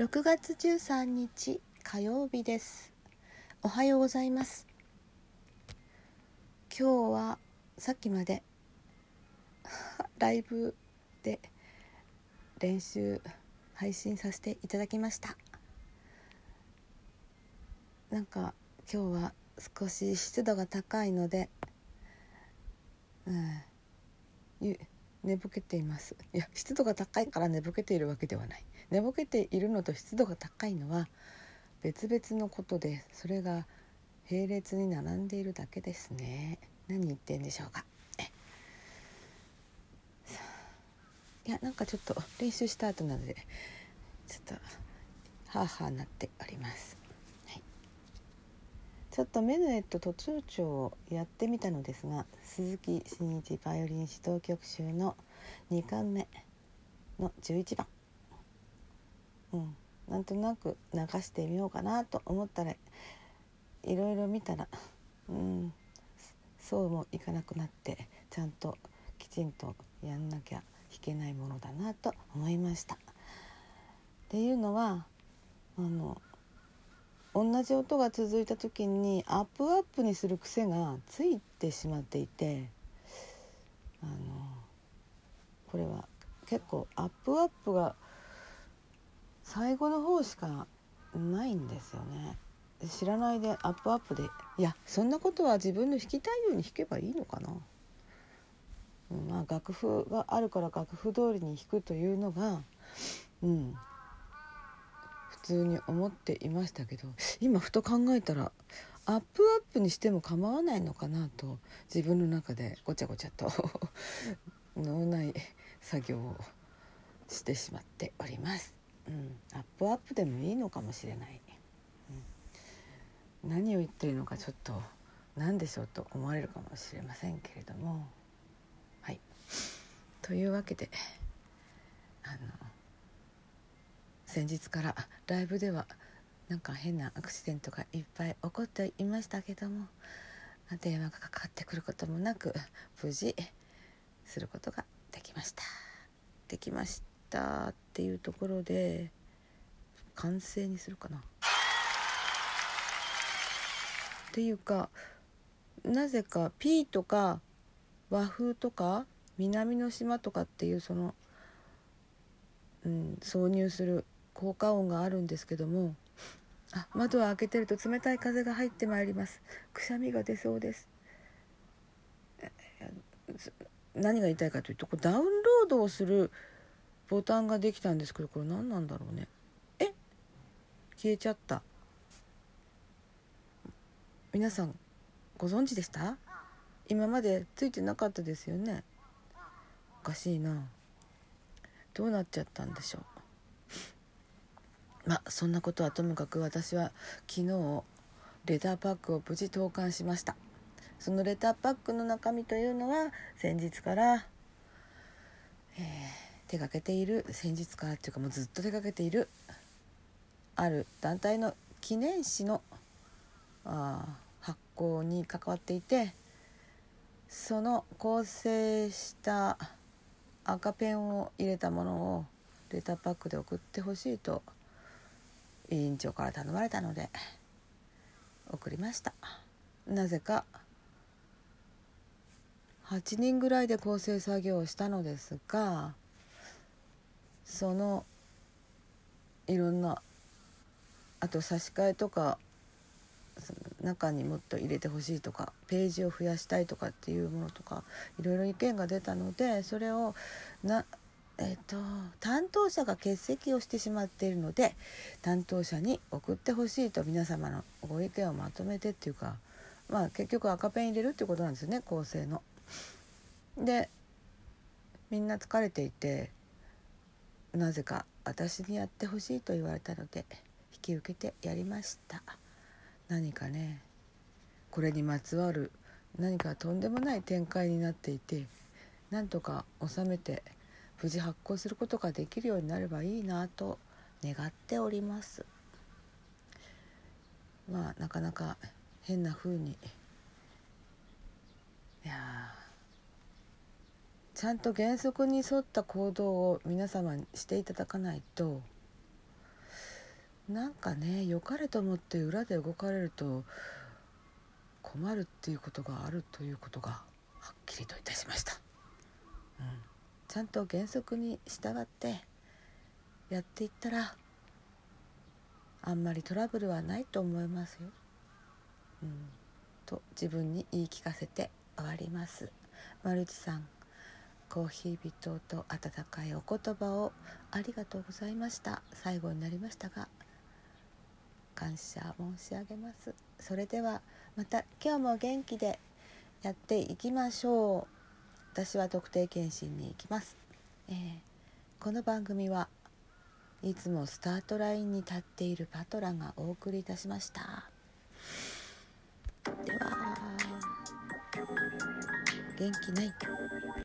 6月13日火曜日です。おはようございます。今日はさっきまで ライブで練習配信させていただきました。なんか今日は少し湿度が高いので、うん、寝ぼけています。いや湿度が高いから寝ぼけているわけではない。寝ぼけているのと湿度が高いのは別々のことでそれが並列に並んでいるだけですね。何言ってんでしょうか。いやなんかちょっと練習した後なのでちょっとハーハーなっております、ちょっとメヌエット途中調をやってみたのですが鈴木真一バイオリン指導曲集の2巻目の11番。うん。なんとなく流してみようかなと思ったらいろいろ見たらうん。そうもいかなくなってちゃんときちんとやんなきゃ弾けないものだなと思いました。っていうのはあの同じ音が続いた時にアップアップにする癖がついてしまっていてあのこれは結構アップアップが最後の方しかないんですよね。知らないでアップアップでいやそんなことは自分の弾きたいように弾けばいいのかな、うん、まあ楽譜があるから楽譜通りに弾くというのがうん通に思っていましたけど今ふと考えたらアップアップにしても構わないのかなと自分の中でごちゃごちゃと 脳内作業をしてしまっております。うん、アップアップでもいいのかもしれない、うん、何を言ってるのかちょっと何でしょうと思われるかもしれませんけれども。はい。というわけであの先日からライブではなんか変なアクシデントがいっぱい起こっていましたけども電話がかかってくることもなく無事することができました。できました。っていうところで完成にするかな。っていうかなぜか P とか和風とか南の島とかっていうその、うん、挿入する効果音があるんですけどもあ窓を開けてると冷たい風が入ってまいります。くしゃみが出そうです。何が言いたいかというとこうダウンロードをするボタンができたんですけどこれ何なんだろうね。え？消えちゃった。皆さんご存知でした？今までついてなかったですよね。おかしいな。どうなっちゃったんでしょう。まあそんなことはともかく私は昨日レターパックを無事投函しました。そのレターパックの中身というのは先日から、えー、手がけている先日からっていうかもうずっと手がけているある団体の記念誌のあ発行に関わっていてその構成した赤ペンを入れたものをレターパックで送ってほしいと委員長から頼まれたので送りました。なぜか8人ぐらいで構成作業をしたのですがそのいろんなあと差し替えとか中にもっと入れてほしいとかページを増やしたいとかっていうものとかいろいろ意見が出たのでそれをなえっと、担当者が欠席をしてしまっているので担当者に送ってほしいと皆様のご意見をまとめてっていうかまあ結局赤ペン入れるっていうことなんですよね構成の。でみんな疲れていてなぜか私にやってほしいと言われたので引き受けてやりました何かねこれにまつわる何かとんでもない展開になっていてなんとか収めて無事発行することができるようになればいいなと願っております。まあなかなか変な風に。いやちゃんと原則に沿った行動を皆様にしていただかないとなんかね良かれと思って裏で動かれると困るっていうことがあるということがはっきりといたしました、ちゃんと原則に従ってやっていったらあんまりトラブルはないと思いますよ、うん、と自分に言い聞かせて終わります。マルチさんコーヒー人と温かいお言葉をありがとうございました。最後になりましたが感謝申し上げます。それではまた今日も元気でやっていきましょう。私は特定健診に行きます、えー、この番組はいつもスタートラインに立っているパトラがお送りいたしました。では元気ない。